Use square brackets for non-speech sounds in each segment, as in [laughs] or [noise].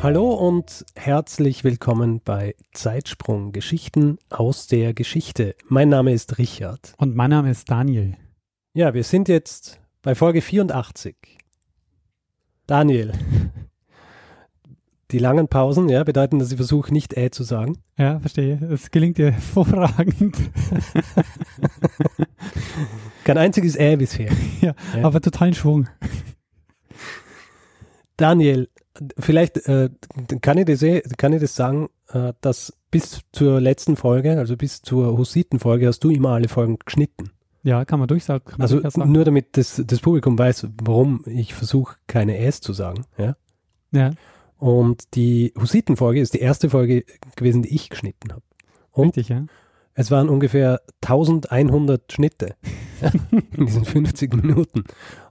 Hallo und herzlich willkommen bei Zeitsprung Geschichten aus der Geschichte. Mein Name ist Richard. Und mein Name ist Daniel. Ja, wir sind jetzt bei Folge 84. Daniel. Die langen Pausen, ja, bedeuten, dass ich versuche, nicht äh zu sagen. Ja, verstehe. Es gelingt dir [laughs] hervorragend. Kein einziges äh bisher. Ja, Ja. aber totalen Schwung. Daniel, vielleicht äh, kann, ich das, eh- kann ich das sagen, äh, dass bis zur letzten Folge, also bis zur Hussiten-Folge, hast du immer alle Folgen geschnitten. Ja, kann man durchsagen. Kann man Also durchaus sagen. nur damit das, das Publikum weiß, warum ich versuche, keine Äs zu sagen. Ja? Ja, Und die Hussiten-Folge ist die erste Folge gewesen, die ich geschnitten habe. Richtig, ja. es waren ungefähr 1100 Schnitte [laughs] in diesen 50 Minuten.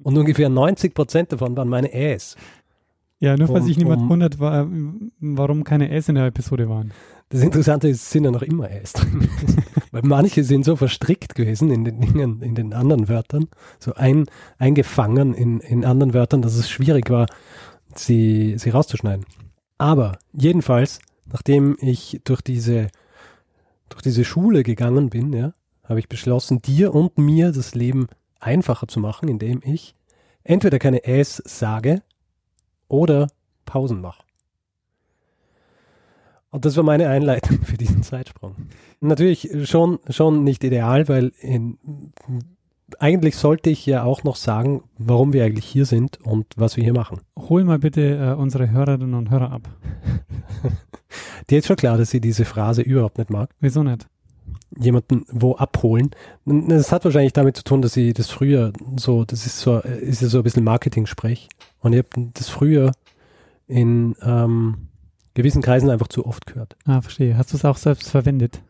Und ungefähr 90 Prozent davon waren meine Äs. Ja, nur falls Um- sich niemand um- wundert, wa- warum keine S in der Episode waren. Das Interessante ist, es sind ja noch immer Äs drin. [laughs] Weil manche sind so verstrickt gewesen in den Dingen, in den anderen Wörtern, so ein, eingefangen in, in anderen Wörtern, dass es schwierig war, sie, sie rauszuschneiden. Aber jedenfalls, nachdem ich durch diese, durch diese Schule gegangen bin, ja, habe ich beschlossen, dir und mir das Leben einfacher zu machen, indem ich entweder keine Äs sage oder Pausen mache. Und das war meine Einleitung [laughs] für diesen Zeitsprung. Natürlich schon, schon nicht ideal, weil in, eigentlich sollte ich ja auch noch sagen, warum wir eigentlich hier sind und was wir hier machen. Hol mal bitte äh, unsere Hörerinnen und Hörer ab. [laughs] Dir ist schon klar, dass sie diese Phrase überhaupt nicht mag. Wieso nicht? Jemanden wo abholen. Das hat wahrscheinlich damit zu tun, dass sie das früher so, das ist so, ist ja so ein bisschen Marketing-Sprech. Und ich habe das früher in ähm, gewissen Kreisen einfach zu oft gehört. Ah, verstehe. Hast du es auch selbst verwendet?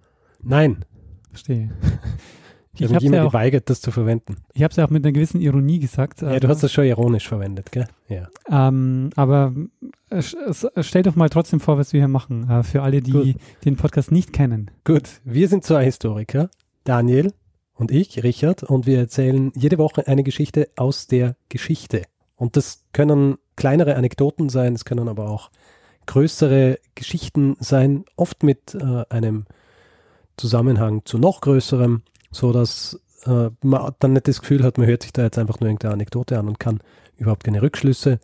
Nein, Verstehe. [laughs] ich, Ich habe habe mich es immer ja, auch- geweigert, das zu verwenden. ich hab's ja auch mit einer gewissen Ironie gesagt. Ja, du hast das schon ironisch verwendet, gell? Ja. Ähm, aber stell doch mal trotzdem vor, was wir hier machen, äh, für alle, die Gut. den Podcast nicht kennen. Gut, wir sind zwei Historiker, Daniel und ich, Richard, und wir erzählen jede Woche eine Geschichte aus der Geschichte. Und das können kleinere Anekdoten sein, es können aber auch größere Geschichten sein, oft mit äh, einem Zusammenhang zu noch größerem, so dass äh, man dann nicht das Gefühl hat, man hört sich da jetzt einfach nur irgendeine Anekdote an und kann überhaupt keine Rückschlüsse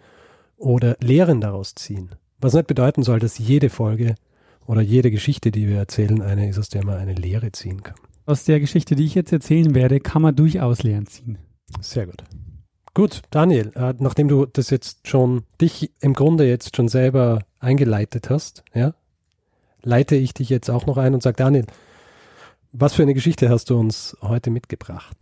oder Lehren daraus ziehen. Was nicht bedeuten soll, dass jede Folge oder jede Geschichte, die wir erzählen, eine ist, aus der man eine Lehre ziehen kann. Aus der Geschichte, die ich jetzt erzählen werde, kann man durchaus Lehren ziehen. Sehr gut. Gut, Daniel, äh, nachdem du das jetzt schon, dich im Grunde jetzt schon selber eingeleitet hast, ja, leite ich dich jetzt auch noch ein und sage, Daniel, was für eine Geschichte hast du uns heute mitgebracht?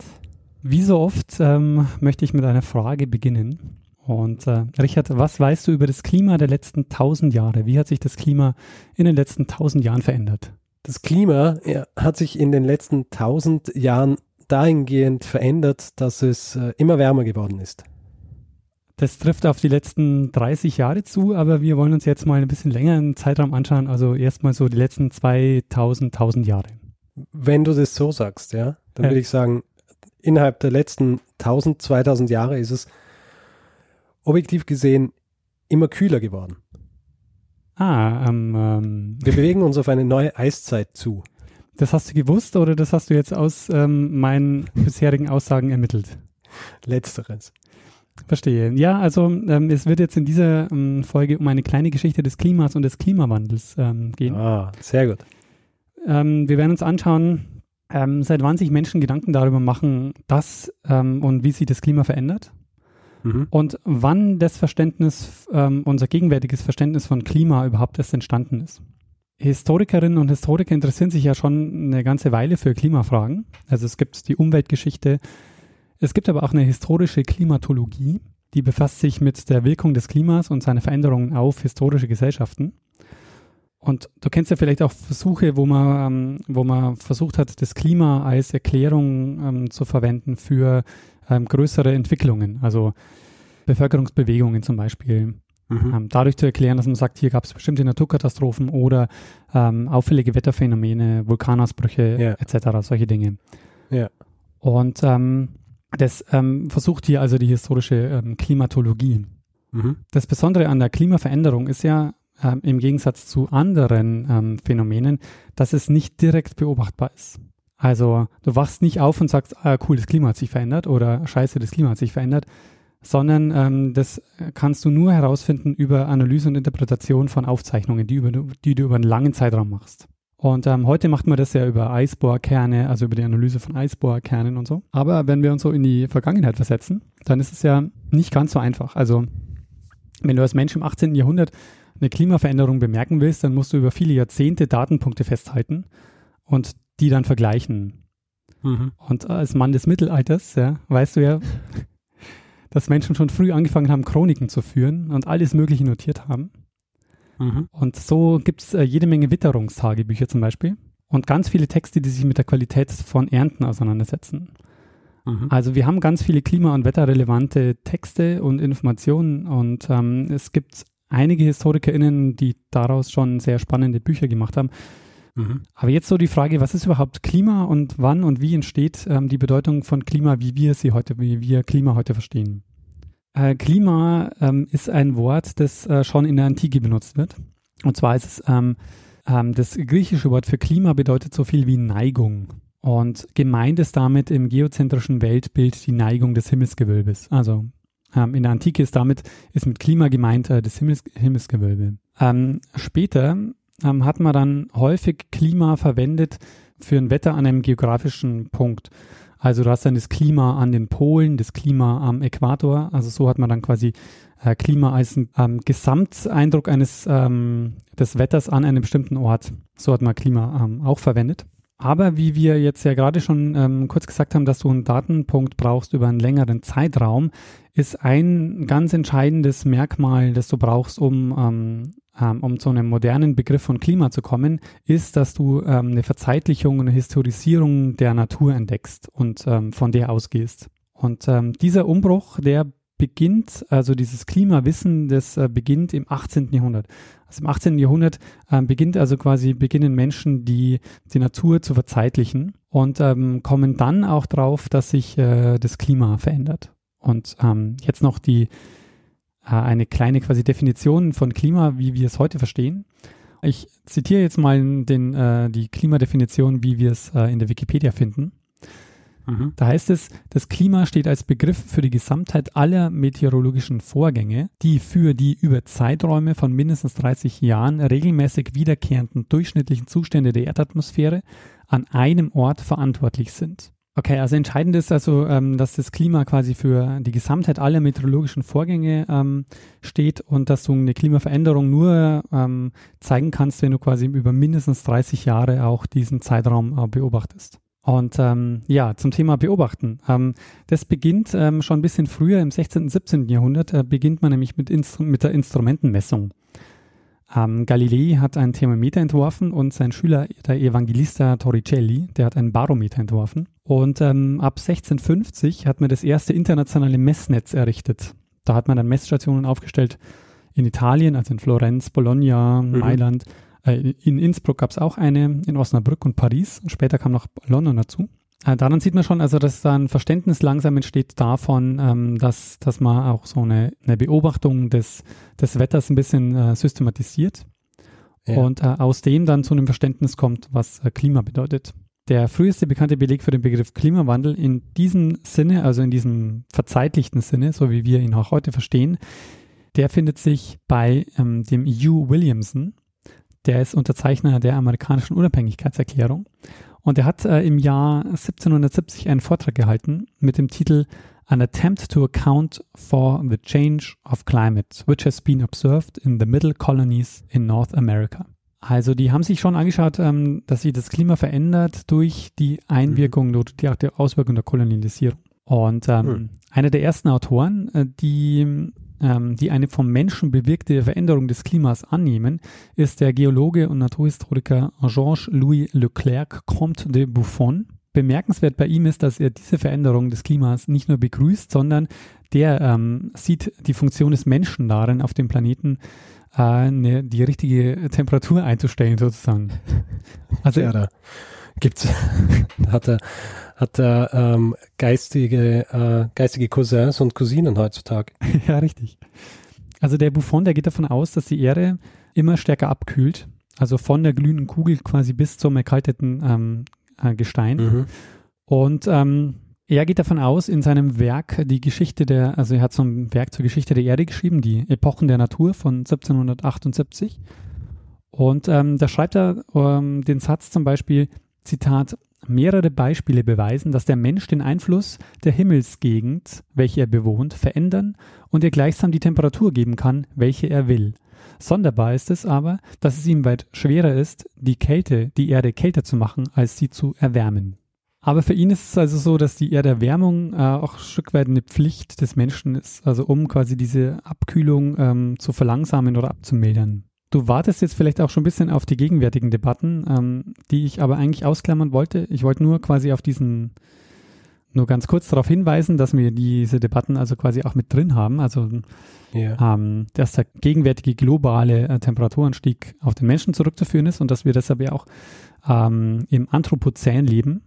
Wie so oft ähm, möchte ich mit einer Frage beginnen. Und äh, Richard, was weißt du über das Klima der letzten tausend Jahre? Wie hat sich das Klima in den letzten tausend Jahren verändert? Das Klima ja, hat sich in den letzten tausend Jahren dahingehend verändert, dass es äh, immer wärmer geworden ist. Das trifft auf die letzten 30 Jahre zu, aber wir wollen uns jetzt mal ein bisschen länger einen Zeitraum anschauen, also erstmal so die letzten 2000, 1000 Jahre. Wenn du das so sagst, ja, dann Ja. würde ich sagen, innerhalb der letzten 1000, 2000 Jahre ist es objektiv gesehen immer kühler geworden. Ah, ähm, ähm, Wir bewegen uns auf eine neue Eiszeit zu. das hast du gewusst oder das hast du jetzt aus ähm, meinen bisherigen Aussagen ermittelt? Letzteres. Verstehe. Ja, also ähm, es wird jetzt in dieser ähm, Folge um eine kleine Geschichte des Klimas und des Klimawandels ähm, gehen. Ah, sehr gut. Ähm, wir werden uns anschauen, ähm, seit wann sich Menschen Gedanken darüber machen, dass und wie sich das Klima verändert Mhm. und wann das Verständnis, ähm, unser gegenwärtiges Verständnis von Klima überhaupt erst entstanden ist. Historikerinnen und Historiker interessieren sich ja schon eine ganze Weile für Klimafragen. Also es gibt die Umweltgeschichte, es gibt aber auch eine historische Klimatologie, die befasst sich mit der Wirkung des Klimas und seiner Veränderungen auf historische Gesellschaften. Und du kennst ja vielleicht auch Versuche, wo man, ähm, wo man versucht hat, das Klima als Erklärung ähm, zu verwenden für ähm, größere Entwicklungen, also Bevölkerungsbewegungen zum Beispiel. Mhm. Ähm, dadurch zu erklären, dass man sagt, hier gab es bestimmte Naturkatastrophen oder ähm, auffällige Wetterphänomene, Vulkanausbrüche ja. etc., solche Dinge. Ja. Und ähm, das versucht hier also die historische Klimatologie. Mhm. Das Besondere an der Klimaveränderung ist ja, ähm, im Gegensatz zu anderen ähm, Phänomenen, dass es nicht direkt beobachtbar ist. Also du wachst nicht auf und sagst, ah, cool, das Klima hat sich verändert oder scheiße, das Klima hat sich verändert, sondern ähm, das kannst du nur herausfinden über Analyse und Interpretation von Aufzeichnungen, die, über, die du über einen langen Zeitraum machst. Und ähm, heute macht man das ja über Eisbohrkerne, also über die Analyse von Eisbohrkernen und so. Aber wenn wir uns so in die Vergangenheit versetzen, dann ist es ja nicht ganz so einfach. Also wenn du als Mensch im 18. Jahrhundert eine Klimaveränderung bemerken willst, dann musst du über viele Jahrzehnte Datenpunkte festhalten und die dann vergleichen. Mhm. Und als Mann des Mittelalters, ja, weißt du ja, [laughs] dass Menschen schon früh angefangen haben, Chroniken zu führen und alles Mögliche notiert haben. Mhm. Und so gibt es äh, jede Menge Witterungstagebücher zum Beispiel und ganz viele Texte, die sich mit der Qualität von Ernten auseinandersetzen. Mhm. Also wir haben ganz viele klima- und wetterrelevante Texte und Informationen und ähm, es gibt einige HistorikerInnen, die daraus schon sehr spannende Bücher gemacht haben. Mhm. Aber jetzt so die Frage, was ist überhaupt Klima und wann und wie entsteht ähm, die Bedeutung von Klima, wie wir sie heute, wie wir Klima heute verstehen? Äh, Klima ähm, ist ein Wort, das äh, schon in der Antike benutzt wird. Und zwar ist es ähm, ähm das griechische Wort für Klima bedeutet so viel wie Neigung. Und gemeint ist damit im geozentrischen Weltbild die Neigung des Himmelsgewölbes. Also ähm, in der Antike ist damit, ist mit Klima gemeint äh, das Himmels Himmelsgewölbe. Ähm, später ähm, hat man dann häufig Klima verwendet für ein Wetter an einem geografischen Punkt. Also du hast dann das Klima an den Polen, das Klima am Äquator. Also so hat man dann quasi äh, Klima als ähm, Gesamteindruck eines ähm, des Wetters an einem bestimmten Ort. So hat man Klima ähm, auch verwendet. Aber wie wir jetzt ja gerade schon ähm, kurz gesagt haben, dass du einen Datenpunkt brauchst über einen längeren Zeitraum, ist ein ganz entscheidendes Merkmal, das du brauchst, um, ähm, um zu einem modernen Begriff von Klima zu kommen, ist, dass du ähm, eine Verzeitlichung, eine Historisierung der Natur entdeckst und ähm, von der ausgehst. Und ähm, dieser Umbruch, der beginnt, also dieses Klimawissen, das äh, beginnt im 18. Jahrhundert. Also im 18. Jahrhundert äh, beginnt also quasi, beginnen Menschen die, die Natur zu verzeitlichen und ähm, kommen dann auch drauf, dass sich äh, das Klima verändert. Und ähm, jetzt noch die, eine kleine quasi Definition von Klima, wie wir es heute verstehen. Ich zitiere jetzt mal den, äh, die Klimadefinition, wie wir es äh, in der Wikipedia finden. Mhm. Da heißt es, das Klima steht als Begriff für die Gesamtheit aller meteorologischen Vorgänge, die für die über Zeiträume von mindestens 30 Jahren regelmäßig wiederkehrenden durchschnittlichen Zustände der Erdatmosphäre an einem Ort verantwortlich sind. Okay, also entscheidend ist also, ähm, dass das Klima quasi für die Gesamtheit aller meteorologischen Vorgänge ähm, steht und dass du eine Klimaveränderung nur ähm, zeigen kannst, wenn du quasi über mindestens 30 Jahre auch diesen Zeitraum äh, beobachtest. Und ähm, ja, zum Thema Beobachten. Ähm, das beginnt ähm, schon ein bisschen früher, im 16. und 17. Jahrhundert, äh, beginnt man nämlich mit, Instru mit der Instrumentenmessung. Ähm, Galilei hat ein Thermometer entworfen und sein Schüler, der Evangelista Torricelli, der hat einen Barometer entworfen. Und ähm, ab 1650 hat man das erste internationale Messnetz errichtet. Da hat man dann Messstationen aufgestellt in Italien, also in Florenz, Bologna, mhm. Mailand, äh, in Innsbruck gab es auch eine, in Osnabrück und Paris. Später kam noch London dazu. Äh, daran sieht man schon, also dass da ein Verständnis langsam entsteht davon, ähm, dass, dass man auch so eine, eine Beobachtung des, des Wetters ein bisschen äh, systematisiert ja. und äh, aus dem dann zu einem Verständnis kommt, was äh, Klima bedeutet. Der früheste bekannte Beleg für den Begriff Klimawandel in diesem Sinne, also in diesem verzeitlichten Sinne, so wie wir ihn auch heute verstehen, der findet sich bei ähm, dem Hugh Williamson, der ist Unterzeichner der amerikanischen Unabhängigkeitserklärung. Und er hat äh, im Jahr 1770 einen Vortrag gehalten mit dem Titel An Attempt to Account for the Change of Climate, which has been observed in the Middle Colonies in North America. Also die haben sich schon angeschaut, ähm, dass sich das Klima verändert durch die Einwirkung, mhm. durch die Auswirkung der Kolonialisierung. Und ähm, mhm. einer der ersten Autoren, äh, die ähm, die eine vom Menschen bewirkte Veränderung des Klimas annehmen, ist der Geologe und Naturhistoriker Georges-Louis Leclerc Comte de Buffon. Bemerkenswert bei ihm ist, dass er diese Veränderung des Klimas nicht nur begrüßt, sondern der ähm, sieht die Funktion des Menschen darin, auf dem Planeten äh, ne, die richtige Temperatur einzustellen, sozusagen. [laughs] Also ja, da gibt's, [laughs] hat er, hat er ähm, geistige, äh, geistige Cousins und Cousinen heutzutage. [laughs] ja, richtig. Also der Buffon, der geht davon aus, dass die Erde immer stärker abkühlt. Also von der glühenden Kugel quasi bis zum erkalteten ähm, äh, Gestein. Mhm. Und ähm, er geht davon aus, in seinem Werk die Geschichte der, also er hat so ein Werk zur Geschichte der Erde geschrieben, die Epochen der Natur von 1778. Und ähm, da schreibt er ähm, den Satz zum Beispiel, Zitat, mehrere Beispiele beweisen, dass der Mensch den Einfluss der Himmelsgegend, welche er bewohnt, verändern und ihr gleichsam die Temperatur geben kann, welche er will. Sonderbar ist es aber, dass es ihm weit schwerer ist, die Kälte, die Erde kälter zu machen, als sie zu erwärmen. Aber für ihn ist es also so, dass die Erderwärmung äh, auch ein Stück weit eine Pflicht des Menschen ist, also um quasi diese Abkühlung ähm, zu verlangsamen oder abzumildern. Du wartest jetzt vielleicht auch schon ein bisschen auf die gegenwärtigen Debatten, ähm, die ich aber eigentlich ausklammern wollte. Ich wollte nur quasi auf diesen, nur ganz kurz darauf hinweisen, dass wir diese Debatten also quasi auch mit drin haben. Also, yeah. ähm, dass der gegenwärtige globale äh, Temperaturanstieg auf den Menschen zurückzuführen ist und dass wir deshalb ja auch ähm, im Anthropozän leben.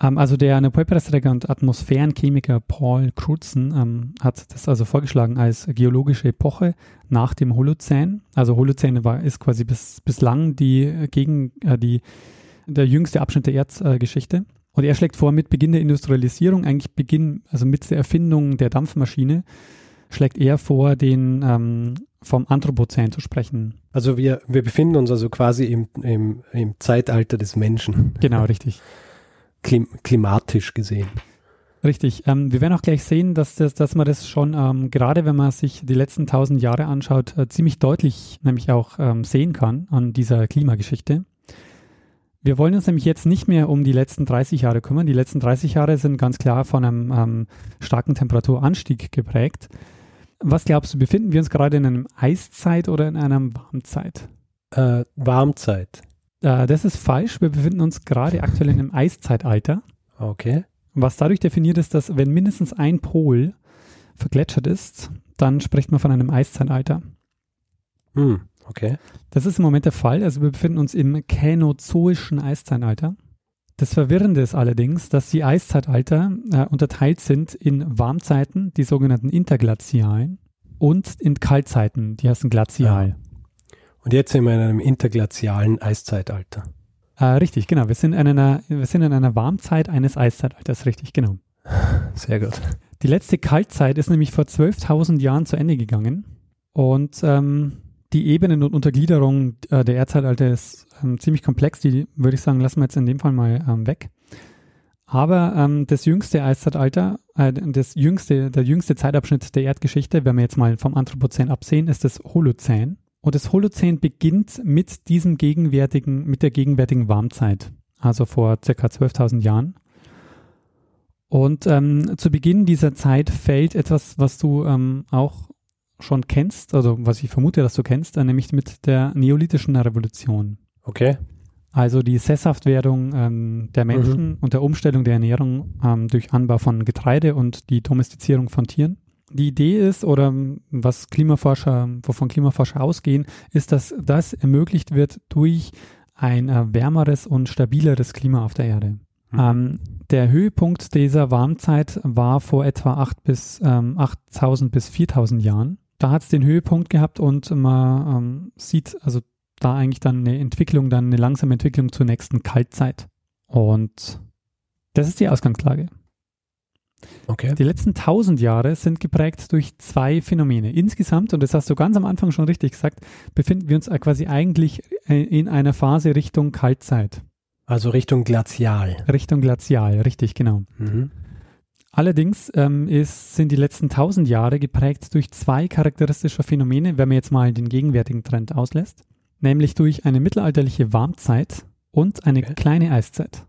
Ähm, also der Nobelpreisträger und Atmosphärenchemiker Paul Crutzen ähm, hat das also vorgeschlagen als geologische Epoche nach dem Holozän. Also Holozän war, ist quasi bis, bislang die, gegen, äh, die, der jüngste Abschnitt der Erdgeschichte. Und er schlägt vor, mit Beginn der Industrialisierung, eigentlich Beginn, also mit der Erfindung der Dampfmaschine, schlägt er vor, den ähm, vom Anthropozän zu sprechen. Also wir, wir befinden uns also quasi im, im, im Zeitalter des Menschen. Genau, richtig klim klimatisch gesehen. Richtig. Ähm, wir werden auch gleich sehen, dass, das, dass man das schon, ähm, gerade wenn man sich die letzten tausend Jahre anschaut, äh, ziemlich deutlich nämlich auch ähm, sehen kann an dieser Klimageschichte. Wir wollen uns nämlich jetzt nicht mehr um die letzten 30 Jahre kümmern. Die letzten 30 Jahre sind ganz klar von einem ähm, starken Temperaturanstieg geprägt. Was glaubst du, befinden wir uns gerade in einem Eiszeit oder in einer Warmzeit? Äh, Warmzeit. Äh, das ist falsch. Wir befinden uns gerade aktuell in einem Eiszeitalter. Okay. Was dadurch definiert ist, dass wenn mindestens ein Pol vergletschert ist, dann spricht man von einem Eiszeitalter. Hm, okay. Das ist im Moment der Fall. Also wir befinden uns im känozoischen Eiszeitalter. Das Verwirrende ist allerdings, dass die Eiszeitalter äh, unterteilt sind in Warmzeiten, die sogenannten Interglazialen, und in Kaltzeiten, die heißen Glazial. Ja. Und jetzt sind wir in einem interglazialen Eiszeitalter. Äh, richtig, genau. Wir sind, in einer, wir sind in einer Warmzeit eines Eiszeitalters, richtig, genau. [laughs] Sehr gut. Die letzte Kaltzeit ist nämlich vor 12.000 Jahren zu Ende gegangen. Und ähm, die Ebenen und Untergliederung äh, der Erdzeitalter ist ähm, ziemlich komplex. Die würde ich sagen, lassen wir jetzt in dem Fall mal ähm, weg. Aber ähm, das jüngste Eiszeitalter, äh, das jüngste, der jüngste Zeitabschnitt der Erdgeschichte, wenn wir jetzt mal vom Anthropozän absehen, ist das Holozän. Und das Holozän beginnt mit diesem gegenwärtigen, mit der gegenwärtigen Warmzeit, also vor circa 12.000 Jahren. Und ähm, zu Beginn dieser Zeit fällt etwas, was du ähm, auch schon kennst, also was ich vermute, dass du kennst, äh, nämlich mit der neolithischen Revolution. Okay. Also die Sesshaftwerdung ähm, der Menschen mhm. und der Umstellung der Ernährung ähm, durch Anbau von Getreide und die Domestizierung von Tieren die Idee ist oder was Klimaforscher, wovon Klimaforscher ausgehen, ist, dass das ermöglicht wird durch ein äh, wärmeres und stabileres Klima auf der Erde. Mhm. Ähm, der Höhepunkt dieser Warmzeit war vor etwa 8 bis, ähm, 8000 bis 4000 Jahren. Da hat es den Höhepunkt gehabt und man ähm, sieht also da eigentlich dann eine Entwicklung, dann eine langsame Entwicklung zur nächsten Kaltzeit. Und das ist die Ausgangslage. Okay. Die letzten tausend Jahre sind geprägt durch zwei Phänomene. Insgesamt, und das hast du ganz am Anfang schon richtig gesagt, befinden wir uns quasi eigentlich äh, in einer Phase Richtung Kaltzeit. Also Richtung Glazial. Richtung Glazial, richtig, genau. Mhm. Allerdings ähm, ist, sind die letzten tausend Jahre geprägt durch zwei charakteristische Phänomene, wenn man jetzt mal den gegenwärtigen Trend auslässt, nämlich durch eine mittelalterliche Warmzeit und eine okay. kleine Eiszeit.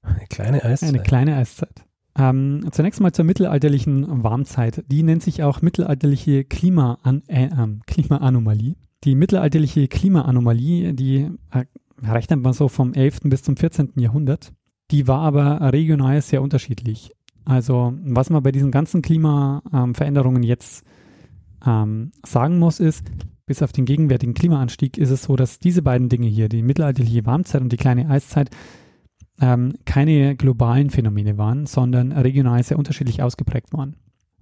Eine kleine Eiszeit. Eine kleine Eiszeit. Ähm, zunächst mal zur mittelalterlichen Warmzeit. Die nennt sich auch mittelalterliche Klima äh, äh, Klimaanomalie. Die mittelalterliche Klimaanomalie, die äh, rechnet man so vom 11. bis zum 14. Jahrhundert. Die war aber regional sehr unterschiedlich. Also was man bei diesen ganzen Klimaveränderungen jetzt ähm, sagen muss, ist, bis auf den gegenwärtigen Klimaanstieg ist es so, dass diese beiden Dinge hier, die mittelalterliche Warmzeit und die kleine Eiszeit, ähm, keine globalen Phänomene waren, sondern regional sehr unterschiedlich ausgeprägt waren.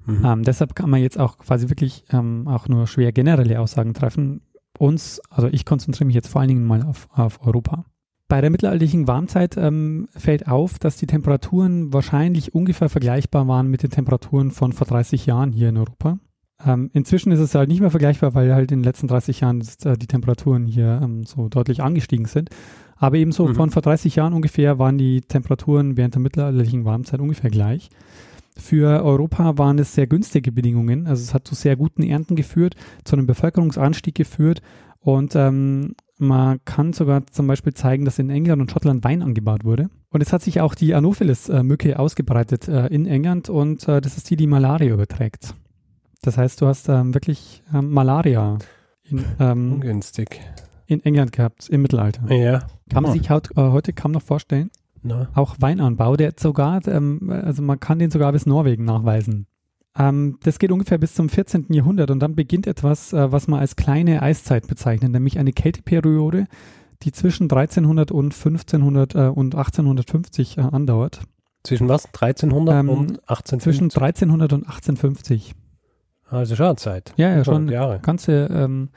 Mhm. Ähm, deshalb kann man jetzt auch quasi wirklich ähm, auch nur schwer generelle Aussagen treffen. Uns, also ich konzentriere mich jetzt vor allen Dingen mal auf, auf Europa. Bei der mittelalterlichen Warmzeit ähm, fällt auf, dass die Temperaturen wahrscheinlich ungefähr vergleichbar waren mit den Temperaturen von vor 30 Jahren hier in Europa. Ähm, inzwischen ist es halt nicht mehr vergleichbar, weil halt in den letzten 30 Jahren äh, die Temperaturen hier ähm, so deutlich angestiegen sind. Aber ebenso mhm. von vor 30 Jahren ungefähr waren die Temperaturen während der mittelalterlichen Warmzeit ungefähr gleich. Für Europa waren es sehr günstige Bedingungen. Also es hat zu sehr guten Ernten geführt, zu einem Bevölkerungsanstieg geführt und ähm, man kann sogar zum Beispiel zeigen, dass in England und Schottland Wein angebaut wurde. Und es hat sich auch die Anopheles-Mücke ausgebreitet äh, in England und äh, das ist die, die Malaria überträgt. Das heißt, du hast ähm, wirklich ähm, Malaria in, ähm, Ungünstig. In England gehabt im Mittelalter. Ja. Kann man sich haut, äh, heute kaum noch vorstellen. No. Auch Weinanbau, der sogar, ähm, also man kann den sogar bis Norwegen nachweisen. Ähm, das geht ungefähr bis zum 14. Jahrhundert und dann beginnt etwas, äh, was man als kleine Eiszeit bezeichnet, nämlich eine Kälteperiode, die zwischen 1300 und 1500 äh, und 1850 äh, andauert. Zwischen was? 1300 Ähm, und 1850? Zwischen 1300 und 1850. Also schon Zeit. Ja, ja, schon Jahre. ganze, ähm,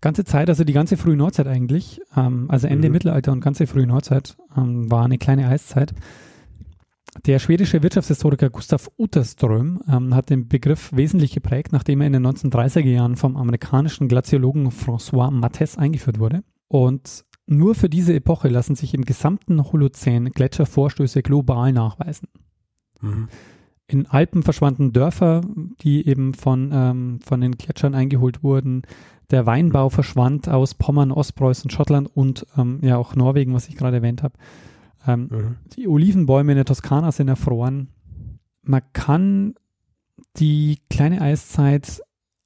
ganze Zeit, also die ganze frühe Neuzeit eigentlich, ähm, also Ende Mhm. Mittelalter und ganze frühe Neuzeit ähm, war eine kleine Eiszeit. Der schwedische Wirtschaftshistoriker Gustav Utterström ähm, hat den Begriff wesentlich geprägt, nachdem er in den 1930er Jahren vom amerikanischen Glaziologen François Mattes eingeführt wurde. Und nur für diese Epoche lassen sich im gesamten Holozän Gletschervorstöße global nachweisen. Mhm. In Alpen verschwanden Dörfer, die eben von, ähm, von den Gletschern eingeholt wurden. Der Weinbau verschwand aus Pommern, Ostpreußen, Schottland und ähm, ja auch Norwegen, was ich gerade erwähnt habe. Ähm, Mhm. die Olivenbäume in der Toskana sind erfroren. Man kann die kleine Eiszeit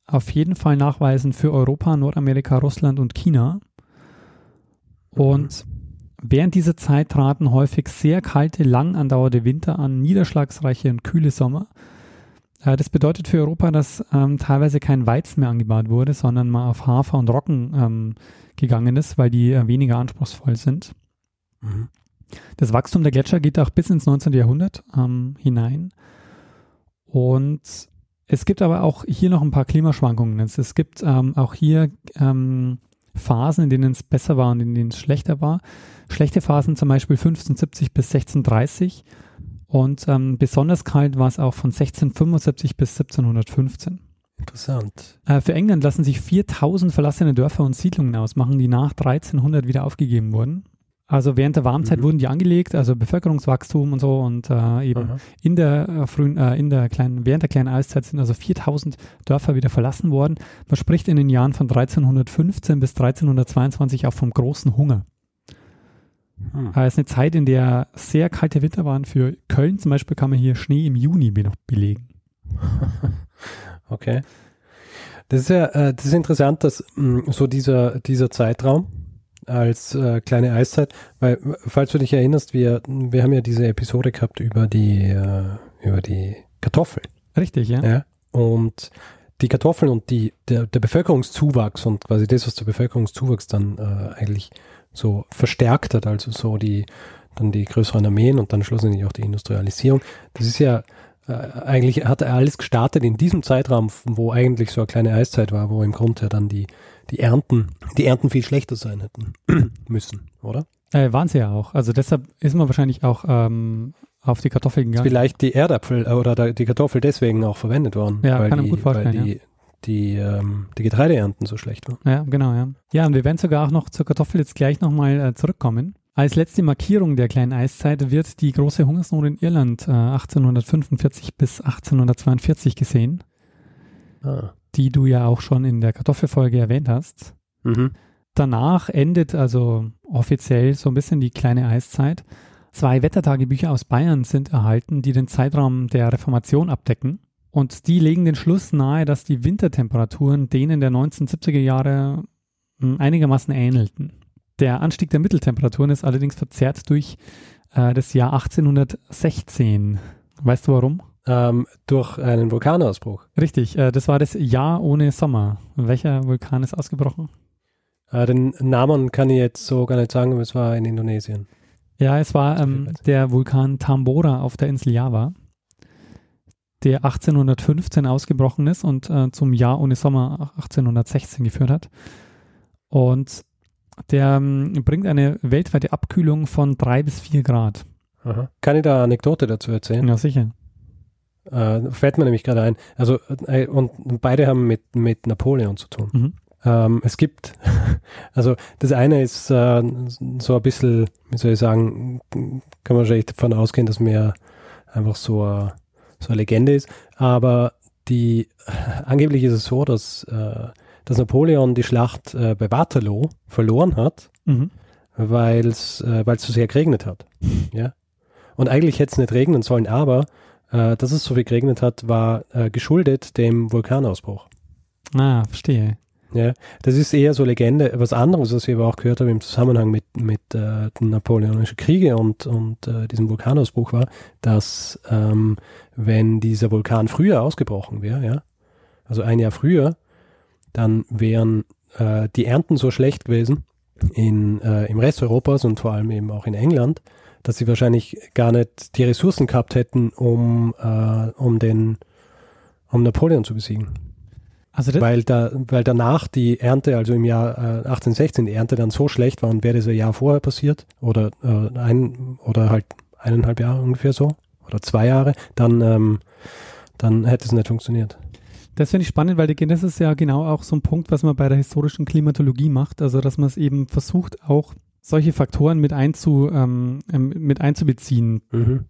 auf jeden Fall nachweisen für Europa, Nordamerika, Russland und China. Und während dieser Zeit traten häufig sehr kalte, lang andauernde Winter an, niederschlagsreiche und kühle Sommer. Äh, das bedeutet für Europa, dass ähm, teilweise kein Weizen mehr angebaut wurde, sondern man auf Hafer und Roggen ähm, gegangen ist, weil die äh, weniger anspruchsvoll sind. Mhm. Das Wachstum der Gletscher geht auch bis ins 19. Jahrhundert ähm, hinein. Und es gibt aber auch hier noch ein paar Klimaschwankungen. Es, es gibt ähm, auch hier ähm, Phasen, in denen es besser war und in denen es schlechter war. Schlechte Phasen zum Beispiel 1570 bis 1630 und ähm, besonders kalt war es auch von 1675 bis 1715. Interessant. Äh, für England lassen sich 4000 verlassene Dörfer und Siedlungen ausmachen, die nach 1300 wieder aufgegeben wurden. Also während der Warmzeit Mhm. wurden die angelegt, also Bevölkerungswachstum und so und äh, eben Aha. in der äh, frühen, äh, in der kleinen, während der kleinen Eiszeit sind also 4000 Dörfer wieder verlassen worden. Man spricht in den Jahren von 1315 bis 1322 auch vom großen Hunger. Hm. Äh, Es ist eine Zeit, in der sehr kalte Winter waren. Für Köln zum Beispiel kann man hier Schnee im Juni noch belegen. [laughs] Okay. Das ist ja, äh, das ist interessant, dass mh, so dieser, dieser Zeitraum als äh, kleine Eiszeit, weil, äh, falls du dich erinnerst, wir, wir haben ja diese Episode gehabt über die, äh, über die Kartoffeln. Richtig, ja? Ja. Und die Kartoffeln und die, der, der Bevölkerungszuwachs und quasi das, was der Bevölkerungszuwachs dann äh, eigentlich so verstärkt hat, also so die, dann die größeren Armeen und dann schlussendlich auch die Industrialisierung, das ist ja äh, eigentlich hat er alles gestartet in diesem Zeitraum, wo eigentlich so eine kleine Eiszeit war, wo im Grunde dann die, die Ernten, die Ernten viel schlechter sein hätten [clears throat] müssen, oder? Äh, waren sie ja auch. Also deshalb ist man wahrscheinlich auch ähm, auf die Kartoffeln gegangen. Vielleicht die Erdäpfel äh, oder die Kartoffel deswegen auch verwendet worden, Ja, weil, kann die, gut vorstellen, weil die, die, ähm, die Getreideernten so schlecht waren. Ja, genau, ja. Ja, und wir werden sogar auch noch zur Kartoffel jetzt gleich nochmal äh, zurückkommen. Als letzte Markierung der kleinen Eiszeit wird die große Hungersnot in Irland äh, 1845 bis 1842 gesehen, Ah. die du ja auch schon in der Kartoffelfolge erwähnt hast. Mhm. Danach endet also offiziell so ein bisschen die kleine Eiszeit. Zwei Wettertagebücher aus Bayern sind erhalten, die den Zeitraum der Reformation abdecken. Und die legen den Schluss nahe, dass die Wintertemperaturen denen der 1970er Jahre hm, einigermaßen ähnelten. Der Anstieg der Mitteltemperaturen ist allerdings verzerrt durch äh, das Jahr 1816. Weißt du warum? Ähm, durch einen Vulkanausbruch. Richtig, äh, das war das Jahr ohne Sommer. Welcher Vulkan ist ausgebrochen? Äh, den Namen kann ich jetzt so gar nicht sagen, aber es war in Indonesien. Ja, es war ähm, der Vulkan Tambora auf der Insel Java, der 1815 ausgebrochen ist und äh, zum Jahr ohne Sommer 1816 geführt hat. Und der ähm, bringt eine weltweite Abkühlung von drei bis vier Grad. Aha. Kann ich da eine Anekdote dazu erzählen? Ja, sicher. Äh, fällt mir nämlich gerade ein. Also, äh, und beide haben mit, mit Napoleon zu tun. Mhm. Ähm, es gibt, [laughs] also das eine ist äh, so ein bisschen, wie soll ich sagen, kann man wahrscheinlich davon ausgehen, dass mehr einfach so, eine, so eine Legende ist. Aber die, [laughs] angeblich ist es so, dass, äh, dass Napoleon die Schlacht äh, bei Waterloo verloren hat, Mhm. weil es äh, weil's zu sehr geregnet hat. [laughs] Ja? Und eigentlich hätte es nicht regnen sollen, aber äh, dass es so viel geregnet hat, war äh, geschuldet dem Vulkanausbruch. Ah, verstehe. Ja, das ist eher so Legende. Was anderes, was ich aber auch gehört habe im Zusammenhang mit, mit äh, den Napoleonischen Kriege und, und äh, diesem Vulkanausbruch war, dass ähm, wenn dieser Vulkan früher ausgebrochen wäre, ja, also ein Jahr früher, dann wären äh, die Ernten so schlecht gewesen in, äh, im Rest Europas und vor allem eben auch in England, dass sie wahrscheinlich gar nicht die Ressourcen gehabt hätten, um, äh, um den um Napoleon zu besiegen Also weil, da, weil danach die Ernte, also im Jahr äh, 1816, die Ernte dann so schlecht war und wäre das ein Jahr vorher passiert oder äh, ein oder halt eineinhalb Jahre ungefähr so oder zwei Jahre, dann, ähm, dann hätte es nicht funktioniert. das finde ich spannend, weil die- das ist ja genau auch so ein Punkt, was man bei der historischen Klimatologie macht. Also, dass man es eben versucht, auch solche Faktoren mit, einzu, ähm, ähm, mit einzubeziehen. Mhm.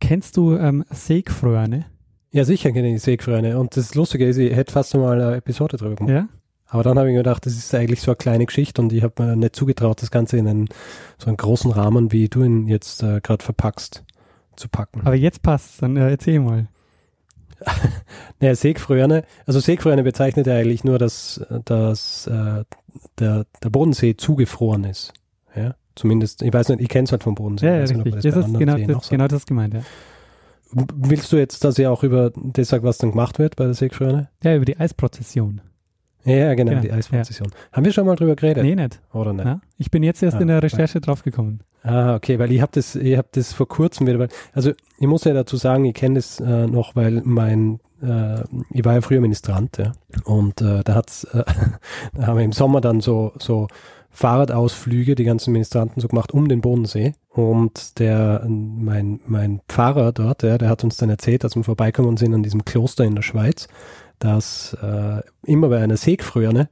Kennst du ähm, Seegfröne? Ja, sicher kenne ich die Seegfröne. Und das Lustige ist, ich hätte fast mal eine Episode drüber gemacht. Ja? Aber dann habe ich mir gedacht, das ist eigentlich so eine kleine Geschichte und ich habe mir nicht zugetraut, das Ganze in einen, so einen großen Rahmen, wie du ihn jetzt äh, gerade verpackst, zu packen. Aber jetzt passt dann äh, erzähl mal. [laughs] Naja, Seegfröne, also Seegfröne bezeichnet ja eigentlich nur, dass, dass äh, der, der Bodensee zugefroren ist. Ja, zumindest, ich weiß nicht, ich kenne es halt vom Bodensee. Ja, ja nicht, richtig. man Das bei ist genau das, so- genau das gemeint, ja. Willst du jetzt, dass ich auch über das sage, was dann gemacht wird bei der Seegfröne? Ja, über die Eisprozession. Ja, ja, genau, Genau, die Eisprozession. Haben wir schon mal drüber geredet? Nee, nicht. Oder nicht? Ja? Ich bin jetzt erst Ah, in der Recherche draufgekommen. Ah, okay, weil ich habe das, ich habe das vor kurzem wieder, weil, also ich muss ja dazu sagen, ich kenne das äh, noch, weil mein, äh, ich war ja früher Ministrant, ja, und äh, da hat's, äh, [laughs] da haben wir im Sommer dann so so Fahrradausflüge, die ganzen Ministranten so gemacht um den Bodensee und der, mein mein Pfarrer dort, ja, der hat uns dann erzählt, dass wir vorbeikommen sind an diesem Kloster in der Schweiz, dass äh, immer bei einer Seegfröne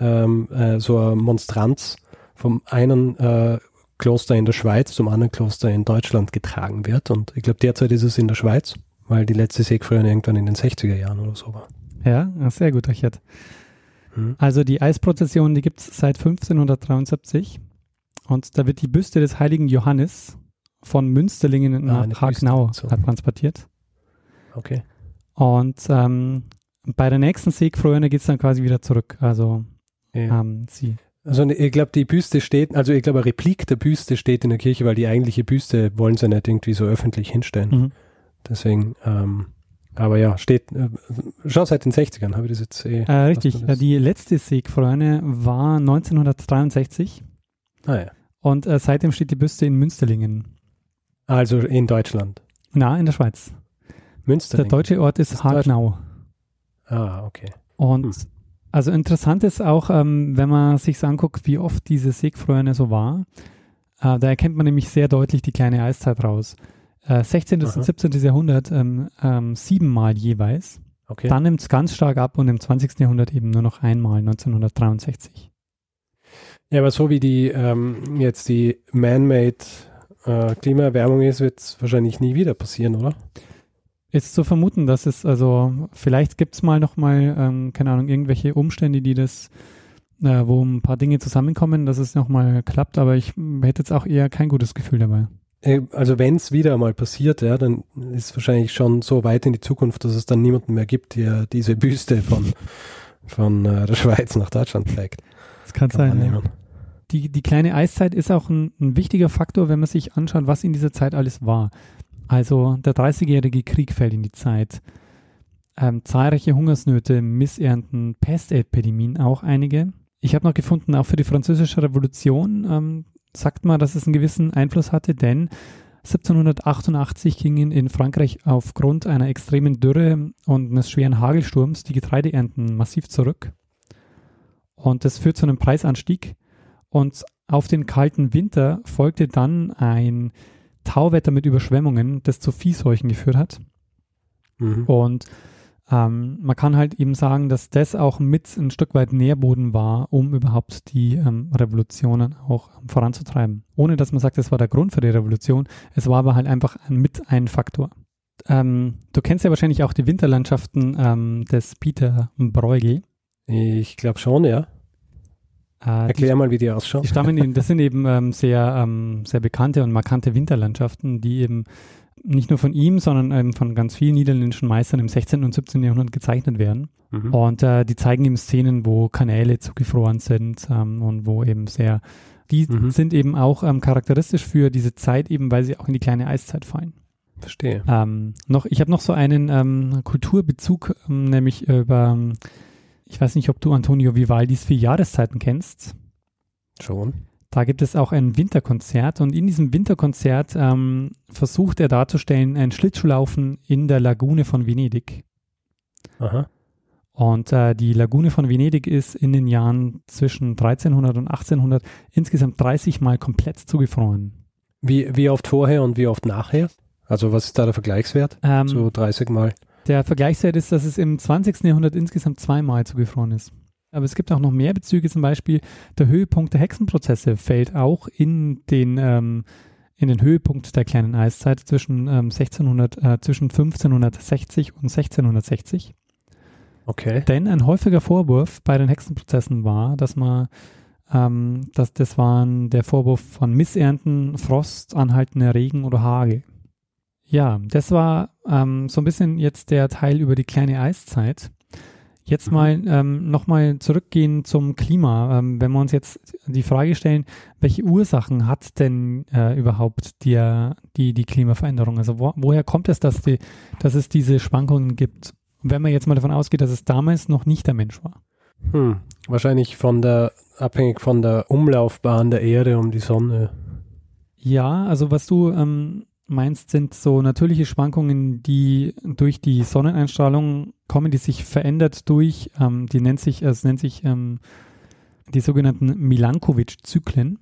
ähm, äh, so eine Monstranz vom einen äh, Kloster in der Schweiz zum anderen Kloster in Deutschland getragen wird. Und ich glaube, derzeit ist es in der Schweiz, weil die letzte Seegfröne irgendwann in den 60er Jahren oder so war. Ja, sehr gut, Richard. Hm. Also die Eisprozession, die gibt es seit 1573 und da wird die Büste des heiligen Johannes von Münsterlingen Ah, nach Hagenau so. transportiert. Okay. Und ähm, bei der nächsten Seegfröne geht es dann quasi wieder zurück. Also Ja. ähm, sie. Also ich glaube, die Büste steht, also ich glaube, eine Replik der Büste steht in der Kirche, weil die eigentliche Büste wollen sie nicht irgendwie so öffentlich hinstellen. Mhm. Deswegen, ähm, aber ja, steht äh, schon seit den 60ern, habe ich das jetzt eh. Äh, richtig, äh, die letzte Seegfröne war 1963 Ah ja. und äh, seitdem steht die Büste in Münsterlingen. Also in Deutschland. Na, in der Schweiz. Münster. Der deutsche Ort ist ist Hagenau. Ah, okay. Und Hm. also interessant ist auch, ähm, wenn man sich anguckt, wie oft diese Seegfröne so war, äh, da erkennt man nämlich sehr deutlich die kleine Eiszeit raus. Äh, 16. Aha. und 17. Jahrhundert ähm, ähm, siebenmal jeweils. Okay. Dann nimmt es ganz stark ab und im 20. Jahrhundert eben nur noch einmal, 1963. Ja, aber so wie die ähm, jetzt die man-made äh, Klimaerwärmung ist, wird es wahrscheinlich nie wieder passieren, oder? Ist zu vermuten, dass es, also vielleicht gibt es mal nochmal, ähm, keine Ahnung, irgendwelche Umstände, die das, äh, wo ein paar Dinge zusammenkommen, dass es nochmal klappt, aber ich hätte jetzt auch eher kein gutes Gefühl dabei. Äh, also wenn es wieder mal passiert, ja, dann ist es wahrscheinlich schon so weit in die Zukunft, dass es dann niemanden mehr gibt, der diese Büste von, von äh, der Schweiz nach Deutschland trägt. Das kann, kann sein. Ja. Die, die kleine Eiszeit ist auch ein, ein wichtiger Faktor, wenn man sich anschaut, was in dieser Zeit alles war. Also der 30-jährige Krieg fällt in die Zeit. Ähm, zahlreiche Hungersnöte, Missernten, Pestepidemien auch einige. Ich habe noch gefunden, auch für die französische Revolution ähm, sagt man, dass es einen gewissen Einfluss hatte, denn 1788 gingen in Frankreich aufgrund einer extremen Dürre und eines schweren Hagelsturms die Getreideernten massiv zurück. Und das führt zu einem Preisanstieg. Und auf den kalten Winter folgte dann ein Tauwetter mit Überschwemmungen, das zu Viehseuchen geführt hat. Mhm. Und ähm, man kann halt eben sagen, dass das auch mit ein Stück weit Nährboden war, um überhaupt die ähm, Revolutionen auch ähm, voranzutreiben. Ohne dass man sagt, das war der Grund für die Revolution. Es war aber halt einfach ein, mit ein Faktor. Ähm, du kennst ja wahrscheinlich auch die Winterlandschaften ähm, des Peter Bruegel. Ich glaube schon, ja. Äh, Erklär die, mal, wie die ausschauen. Die stammen in, das sind eben ähm, sehr, sehr bekannte und markante Winterlandschaften, die eben nicht nur von ihm, sondern ähm, von ganz vielen niederländischen Meistern im 16. und 17. Jahrhundert gezeichnet werden. Mhm. Und äh, die zeigen eben Szenen, wo Kanäle zugefroren sind ähm, und wo eben sehr, die mhm. sind eben auch ähm, charakteristisch für diese Zeit, eben weil sie auch in die kleine Eiszeit fallen. Verstehe. Ähm, noch, ich habe noch so einen ähm, Kulturbezug, ähm, nämlich über, ich weiß nicht, ob du Antonio Vivaldis vier Jahreszeiten kennst. Schon. Da gibt es auch ein Winterkonzert und in diesem Winterkonzert ähm, versucht er darzustellen ein Schlittschuhlaufen in der Lagune von Venedig. Aha. Und äh, die Lagune von Venedig ist in den Jahren zwischen 1300 und 1800 insgesamt 30 Mal komplett zugefroren. Wie, wie oft vorher und wie oft nachher? Also was ist da der Vergleichswert? Ähm, so 30 Mal. Der Vergleichswert ist, dass es im 20. Jahrhundert insgesamt zweimal zugefroren ist. Aber es gibt auch noch mehr Bezüge, zum Beispiel der Höhepunkt der Hexenprozesse fällt auch in den, ähm, in den Höhepunkt der kleinen Eiszeit zwischen, ähm, 1600, äh, zwischen 1560 und 1660. Okay. Denn ein häufiger Vorwurf bei den Hexenprozessen war, dass man ähm, dass das waren der Vorwurf von Missernten, Frost, anhaltender Regen oder Hagel. Ja, das war ähm, so ein bisschen jetzt der Teil über die kleine Eiszeit. Jetzt mal ähm, nochmal zurückgehen zum Klima. Ähm, wenn wir uns jetzt die Frage stellen, welche Ursachen hat denn äh, überhaupt die, die, die Klimaveränderung? Also wo, woher kommt es, dass, die, dass es diese Schwankungen gibt? Wenn man jetzt mal davon ausgeht, dass es damals noch nicht der Mensch war. Hm, wahrscheinlich von der, abhängig von der Umlaufbahn der Erde um die Sonne. Ja, also was du ähm, meinst, sind so natürliche Schwankungen, die durch die Sonneneinstrahlung kommen, die sich verändert durch, ähm, die nennt sich, es nennt sich ähm, die sogenannten Milankovitch-Zyklen,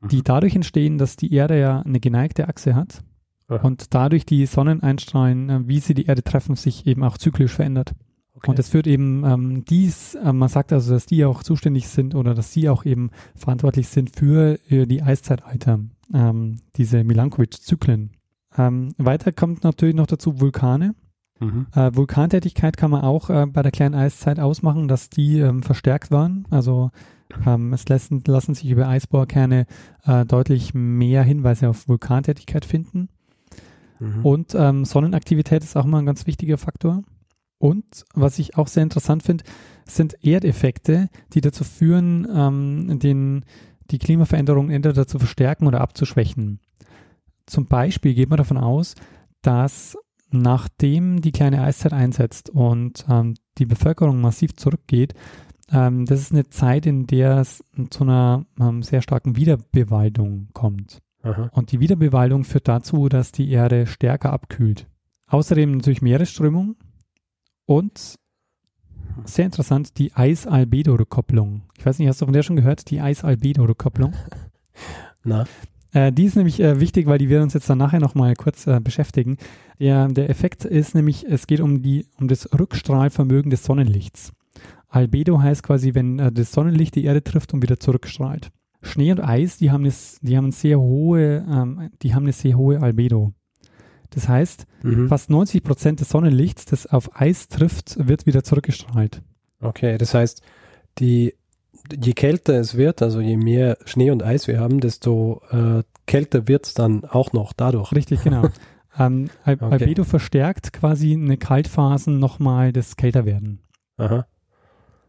mhm. die dadurch entstehen, dass die Erde ja eine geneigte Achse hat Aha. und dadurch die Sonneneinstrahlen, äh, wie sie die Erde treffen, sich eben auch zyklisch verändert. Okay. Und das führt eben ähm, dies, äh, man sagt also, dass die auch zuständig sind oder dass sie auch eben verantwortlich sind für äh, die Eiszeitalter ähm, diese Milankovitch-Zyklen. Ähm, weiter kommt natürlich noch dazu Vulkane. Mhm. Äh, Vulkantätigkeit kann man auch äh, bei der kleinen Eiszeit ausmachen, dass die ähm, verstärkt waren. Also ähm, es lassen, lassen sich über Eisbohrkerne äh, deutlich mehr Hinweise auf Vulkantätigkeit finden. Mhm. Und ähm, Sonnenaktivität ist auch mal ein ganz wichtiger Faktor. Und was ich auch sehr interessant finde, sind Erdeffekte, die dazu führen, ähm, den, die Klimaveränderung entweder zu verstärken oder abzuschwächen. Zum Beispiel geht man davon aus, dass nachdem die kleine Eiszeit einsetzt und ähm, die Bevölkerung massiv zurückgeht, ähm, das ist eine Zeit, in der es zu einer ähm, sehr starken Wiederbewaldung kommt. Aha. Und die Wiederbewaldung führt dazu, dass die Erde stärker abkühlt. Außerdem natürlich Meeresströmung und sehr interessant, die Eis-Albedo-Rückkopplung. Ich weiß nicht, hast du von der schon gehört? Die Eis-Albedo-Rückkopplung? [laughs] Na? Äh, die ist nämlich äh, wichtig, weil die werden uns jetzt dann nachher nochmal kurz äh, beschäftigen. Der, der Effekt ist nämlich, es geht um, die, um das Rückstrahlvermögen des Sonnenlichts. Albedo heißt quasi, wenn äh, das Sonnenlicht die Erde trifft und wieder zurückstrahlt. Schnee und Eis, die haben, das, die haben, eine sehr hohe, ähm, die haben eine sehr hohe Albedo. Das heißt, mhm. fast 90 Prozent des Sonnenlichts, das auf Eis trifft, wird wieder zurückgestrahlt. Okay, das heißt, die, je kälter es wird, also je mehr Schnee und Eis wir haben, desto äh, kälter wird es dann auch noch dadurch. Richtig, genau. [laughs] ähm, Al Okay. Albedo verstärkt quasi eine Kaltphasen nochmal das Kälterwerden. Aha.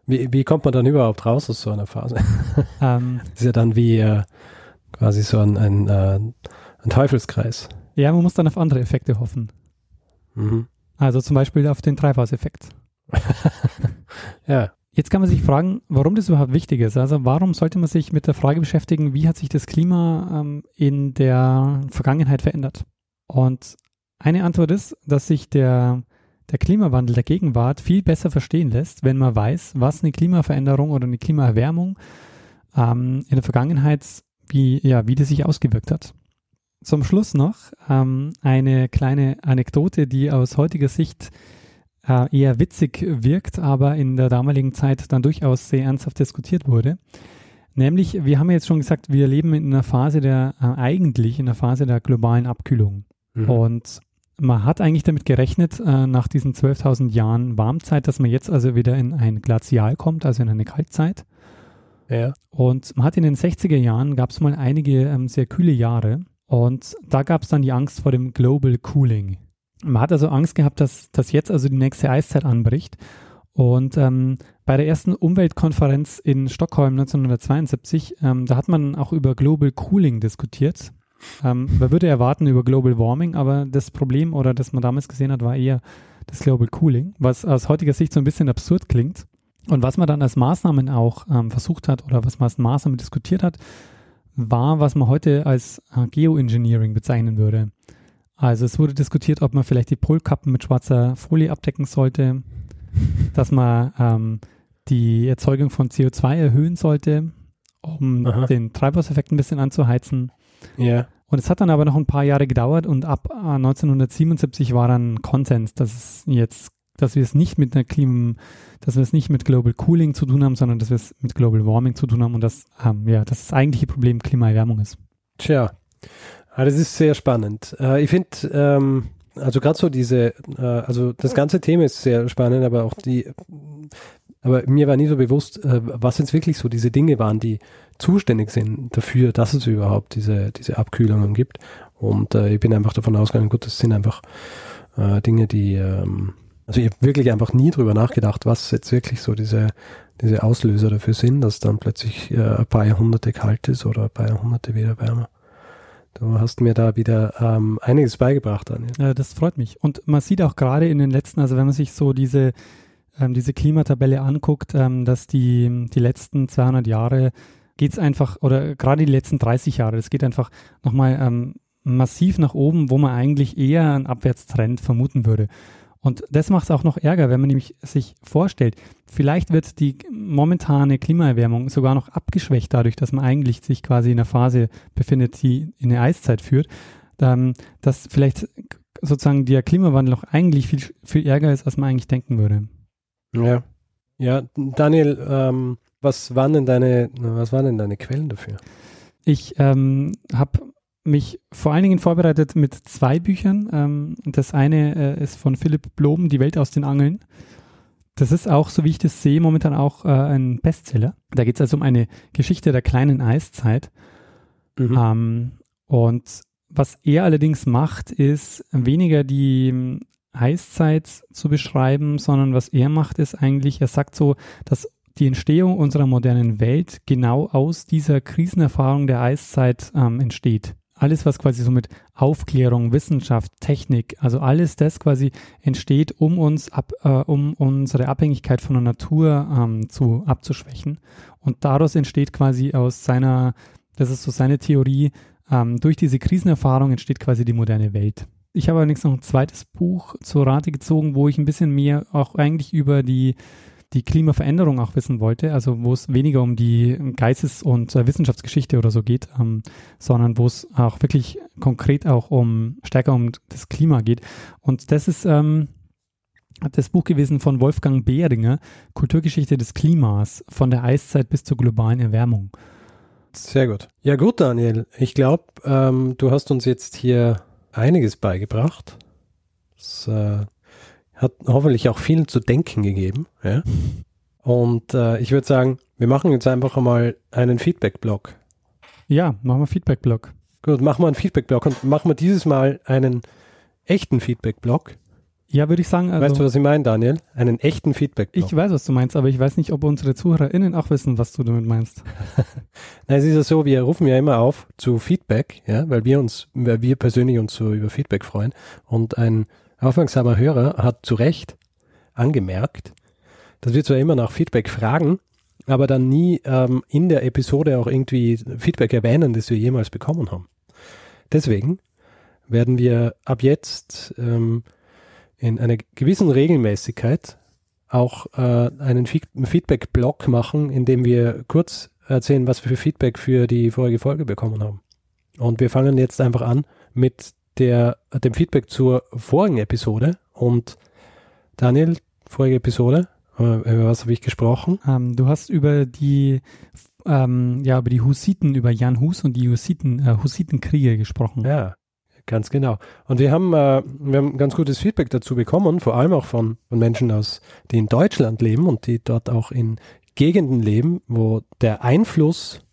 Wie, wie kommt man dann überhaupt raus aus so einer Phase? [laughs] Ähm, Das ist ja dann wie äh, quasi so ein, ein, äh, ein Teufelskreis. ja, man muss dann auf andere Effekte hoffen. Mhm. Also zum Beispiel auf den Treibhauseffekt. [laughs] Ja. Jetzt kann man sich fragen, warum das überhaupt wichtig ist. Also warum sollte man sich mit der Frage beschäftigen, wie hat sich das Klima ähm, in der Vergangenheit verändert? Und eine Antwort ist, dass sich der, der Klimawandel der Gegenwart viel besser verstehen lässt, wenn man weiß, was eine Klimaveränderung oder eine Klimaerwärmung ähm, in der Vergangenheit, wie, ja, wie die sich ausgewirkt hat. Zum Schluss noch ähm, eine kleine Anekdote, die aus heutiger Sicht äh, eher witzig wirkt, aber in der damaligen Zeit dann durchaus sehr ernsthaft diskutiert wurde. Nämlich, wir haben ja jetzt schon gesagt, wir leben in einer Phase der, äh, eigentlich in einer Phase der globalen Abkühlung. Mhm. Und man hat eigentlich damit gerechnet, äh, nach diesen 12.000 Jahren Warmzeit, dass man jetzt also wieder in ein Glazial kommt, also in eine Kaltzeit. ja. Und man hat in den 60er Jahren, gab es mal einige ähm, sehr kühle Jahre. Und da gab es dann die Angst vor dem Global Cooling. Man hat also Angst gehabt, dass, dass jetzt also die nächste Eiszeit anbricht. Und ähm, bei der ersten Umweltkonferenz in Stockholm 1972, ähm, da hat man auch über Global Cooling diskutiert. Ähm, man würde erwarten über Global Warming, aber das Problem oder das man damals gesehen hat, war eher das Global Cooling, was aus heutiger Sicht so ein bisschen absurd klingt. Und was man dann als Maßnahmen auch ähm, versucht hat oder was man als Maßnahmen diskutiert hat, war, was man heute als äh, Geoengineering bezeichnen würde. Also es wurde diskutiert, ob man vielleicht die Polkappen mit schwarzer Folie abdecken sollte, dass man ähm, die Erzeugung von CO2 erhöhen sollte, um Aha. den Treibhauseffekt ein bisschen anzuheizen. Ja. Und es hat dann aber noch ein paar Jahre gedauert und ab äh, 1977 war dann Konsens, dass es jetzt, dass wir es nicht mit einer Klima, dass wir es nicht mit Global Cooling zu tun haben, sondern dass wir es mit Global Warming zu tun haben und dass, ähm, ja, dass das eigentliche Problem Klimaerwärmung ist. Tja, ah, das ist sehr spannend. Äh, ich finde, ähm, also gerade so diese, äh, also das ganze Thema ist sehr spannend, aber auch die, aber mir war nie so bewusst, äh, was jetzt wirklich so diese Dinge waren, die zuständig sind dafür, dass es überhaupt diese, diese Abkühlungen gibt. Und äh, ich bin einfach davon ausgegangen, gut, das sind einfach äh, Dinge, die, ähm, also ich habe wirklich einfach nie drüber nachgedacht, was jetzt wirklich so diese, diese Auslöser dafür sind, dass dann plötzlich äh, ein paar Jahrhunderte kalt ist oder ein paar Jahrhunderte wieder wärmer. Du hast mir da wieder ähm, einiges beigebracht, Daniel. Äh, das freut mich. Und man sieht auch gerade in den letzten, also wenn man sich so diese, ähm, diese Klimatabelle anguckt, ähm, dass die, die letzten 200 Jahre geht es einfach, oder gerade die letzten 30 Jahre, es geht einfach nochmal ähm, massiv nach oben, wo man eigentlich eher einen Abwärtstrend vermuten würde. Und das macht es auch noch ärger, wenn man nämlich sich vorstellt, vielleicht wird die momentane Klimaerwärmung sogar noch abgeschwächt dadurch, dass man eigentlich sich quasi in einer Phase befindet, die in eine Eiszeit führt, ähm, dass vielleicht sozusagen der Klimawandel noch eigentlich viel, viel ärger ist, als man eigentlich denken würde. Ja. Ja, Daniel, ähm, was waren denn deine, was waren denn deine Quellen dafür? Ich ähm, habe mich vor allen Dingen vorbereitet mit zwei Büchern. Ähm, das eine äh, ist von Philipp Blom, Die Welt aus den Angeln. Das ist auch, so wie ich das sehe, momentan auch äh, ein Bestseller. Da geht es also um eine Geschichte der kleinen Eiszeit. Mhm. Ähm, und was er allerdings macht, ist weniger die ähm, Eiszeit zu beschreiben, sondern was er macht, ist eigentlich, er sagt so, dass die Entstehung unserer modernen Welt genau aus dieser Krisenerfahrung der Eiszeit ähm, entsteht. Alles, was quasi so mit Aufklärung, Wissenschaft, Technik, also alles das quasi entsteht, um uns ab, äh, um unsere Abhängigkeit von der Natur ähm, zu abzuschwächen. Und daraus entsteht quasi aus seiner, das ist so seine Theorie, ähm, durch diese Krisenerfahrung entsteht quasi die moderne Welt. Ich habe allerdings noch ein zweites Buch zur Rate gezogen, wo ich ein bisschen mehr auch eigentlich über die die Klimaveränderung auch wissen wollte, also wo es weniger um die Geistes- und äh, Wissenschaftsgeschichte oder so geht, ähm, sondern wo es auch wirklich konkret auch um stärker um das Klima geht. Und das ist ähm, das Buch gewesen von Wolfgang Behringer, Kulturgeschichte des Klimas, von der Eiszeit bis zur globalen Erwärmung. Sehr gut. Ja gut, Daniel. Ich glaube, ähm, du hast uns jetzt hier einiges beigebracht. Das äh, hat hoffentlich auch viel zu denken gegeben. Ja? Und äh, ich würde sagen, wir machen jetzt einfach mal einen Feedback-Blog. Ja, machen wir Feedback-Blog. Gut, machen wir einen Feedback-Blog und machen wir dieses Mal einen echten Feedback-Blog. Ja, würde ich sagen. Also, weißt du, was ich meine, Daniel? Einen echten Feedback-Blog. Ich weiß, was du meinst, aber ich weiß nicht, ob unsere ZuhörerInnen auch wissen, was du damit meinst. [laughs] Nein, es ist ja so, wir rufen ja immer auf zu Feedback, ja, weil wir uns, weil wir persönlich uns so über Feedback freuen. Und ein aufmerksamer Hörer hat zu Recht angemerkt, dass wir zwar immer nach Feedback fragen, aber dann nie ähm, in der Episode auch irgendwie Feedback erwähnen, das wir jemals bekommen haben. Deswegen werden wir ab jetzt ähm, in einer gewissen Regelmäßigkeit auch äh, einen Feedback-Blog machen, in dem wir kurz erzählen, was wir für Feedback für die vorige Folge bekommen haben. Und wir fangen jetzt einfach an mit der, dem Feedback zur vorigen Episode. Und Daniel, vorige Episode, äh, über was habe ich gesprochen? Ähm, du hast über die ähm, ja, über die Hussiten, über Jan Hus und die Hussiten, äh, Hussitenkriege gesprochen. Ja, Ganz genau. Und wir haben, äh, wir haben ganz gutes Feedback dazu bekommen, vor allem auch von, von Menschen aus, die in Deutschland leben und die dort auch in Gegenden leben, wo der Einfluss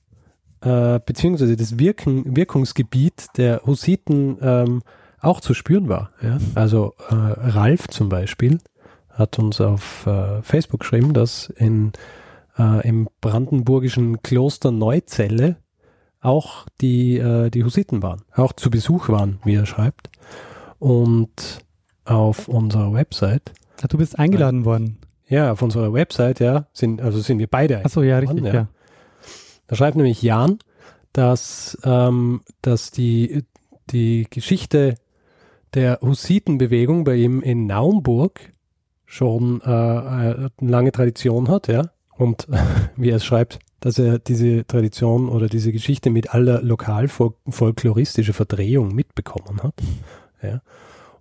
äh, beziehungsweise das Wirken, Wirkungsgebiet der Hussiten ähm, auch zu spüren war. Ja? Also äh, Ralf zum Beispiel hat uns auf äh, Facebook geschrieben, dass in, äh, im brandenburgischen Kloster Neuzelle auch die, äh, die Hussiten waren, auch zu Besuch waren, wie er schreibt. Und auf unserer Website. Ja, du bist eingeladen worden. Ja, auf unserer Website, ja, sind, also sind wir beide. Achso, ja, richtig, ja. ja. Da schreibt nämlich Jan, dass, ähm, dass die, die Geschichte der Hussitenbewegung bei ihm in Naumburg schon äh, eine lange Tradition hat, ja. Und [laughs] wie er es schreibt, dass er diese Tradition oder diese Geschichte mit aller lokalfolkloristischen Verdrehung mitbekommen hat. Ja.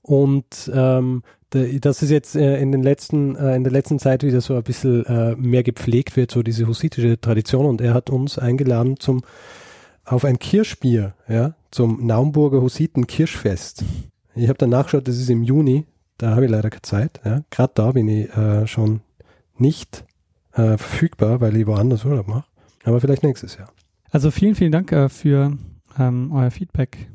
Und ähm, dass es jetzt äh, in, den letzten, äh, in der letzten Zeit wieder so ein bisschen äh, mehr gepflegt wird, so diese hussitische Tradition. Und er hat uns eingeladen zum auf ein Kirschbier, ja, zum Naumburger Hussiten Kirschfest. Ich habe dann nachgeschaut, das ist im Juni, da habe ich leider keine Zeit. Ja. Gerade da bin ich schon nicht verfügbar, weil ich woanders Urlaub mache. Aber vielleicht nächstes Jahr. Also vielen, vielen Dank für ähm, euer Feedback.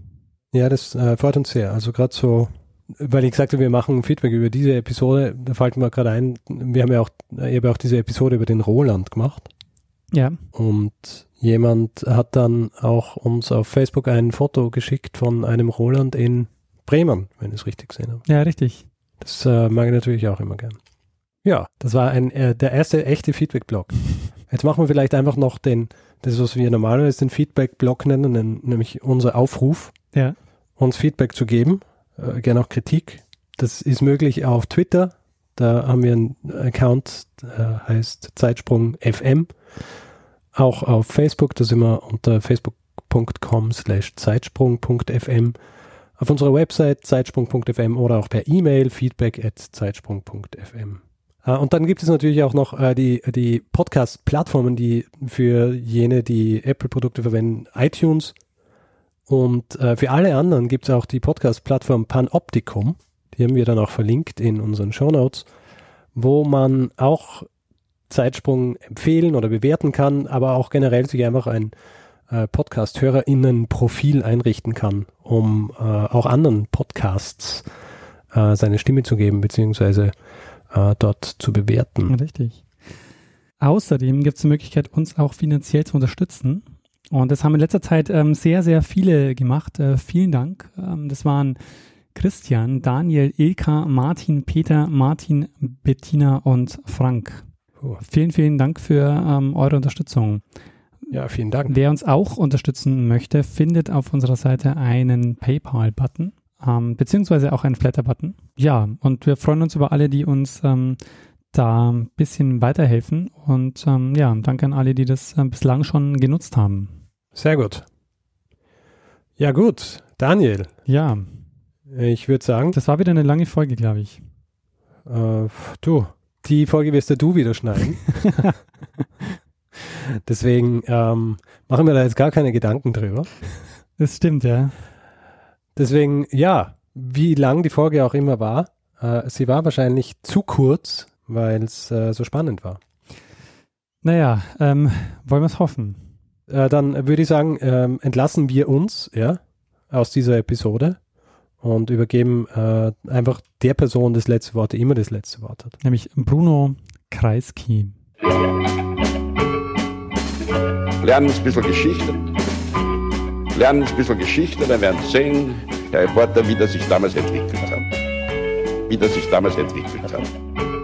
Ja, das freut uns sehr. Also gerade so, weil ich gesagt habe, wir machen Feedback über diese Episode, da fällt mir gerade ein, wir haben ja auch, ich habe auch diese Episode über den Roland gemacht. Ja. Und jemand hat dann auch uns auf Facebook ein Foto geschickt von einem Roland in Bremen, wenn ich es richtig gesehen habe. Ja, richtig. Das äh, mag ich natürlich auch immer gern. Ja, das war ein, äh, der erste echte Feedback-Blog. Jetzt machen wir vielleicht einfach noch den, das, was wir normalerweise den Feedback-Blog nennen, nämlich unser Aufruf, ja. uns Feedback zu geben, äh, gerne auch Kritik. Das ist möglich auf Twitter. Da haben wir einen Account, der heißt Zeitsprung FM. Auch auf Facebook, da sind wir unter facebook.com slash zeitsprung.fm. Auf unserer Website zeitsprung.fm oder auch per E-Mail feedback at zeitsprung.fm. Äh, und dann gibt es natürlich auch noch äh, die, die Podcast-Plattformen, die für jene, die Apple-Produkte verwenden, iTunes. Und äh, für alle anderen gibt es auch die Podcast-Plattform Panopticum. Die haben wir dann auch verlinkt in unseren Show Notes, wo man auch Zeitsprung empfehlen oder bewerten kann, aber auch generell sich einfach ein äh, Podcast-HörerInnen-Profil einrichten kann, um äh, auch anderen Podcasts äh, seine Stimme zu geben, beziehungsweise äh, dort zu bewerten. Richtig. Außerdem gibt es die Möglichkeit, uns auch finanziell zu unterstützen. Und das haben in letzter Zeit ähm, sehr, sehr viele gemacht. Äh, vielen Dank. Ähm, das waren Christian, Daniel, Ilka, Martin, Peter, Martin, Bettina und Frank. Oh. Vielen, vielen Dank für ähm, eure Unterstützung. Ja, vielen Dank. Wer uns auch unterstützen möchte, findet auf unserer Seite einen PayPal-Button ähm, beziehungsweise auch einen Flatter-Button. Ja, und wir freuen uns über alle, die uns ähm, da ein bisschen weiterhelfen. Und ähm, ja, danke an alle, die das äh, bislang schon genutzt haben. Sehr gut. Ja, gut. Daniel. Ja. Ich würde sagen. Das war wieder eine lange Folge, glaube ich. Äh, du, die Folge wirst du wieder schneiden. [laughs] Deswegen ähm, machen wir da jetzt gar keine Gedanken drüber. Das stimmt, ja. Deswegen, ja, wie lang die Folge auch immer war, äh, sie war wahrscheinlich zu kurz, weil es äh, so spannend war. Naja, ähm, wollen wir es hoffen. Äh, dann würde ich sagen, ähm, entlassen wir uns ja, aus dieser Episode und übergeben äh, einfach der Person das letzte Wort, die immer das letzte Wort hat. Nämlich Bruno Kreisky. Lernen ein bisschen Geschichte. Lernen ein bisschen Geschichte, dann werden Sie sehen, der Reporter, wie das sich damals entwickelt hat. Wie das sich damals entwickelt hat.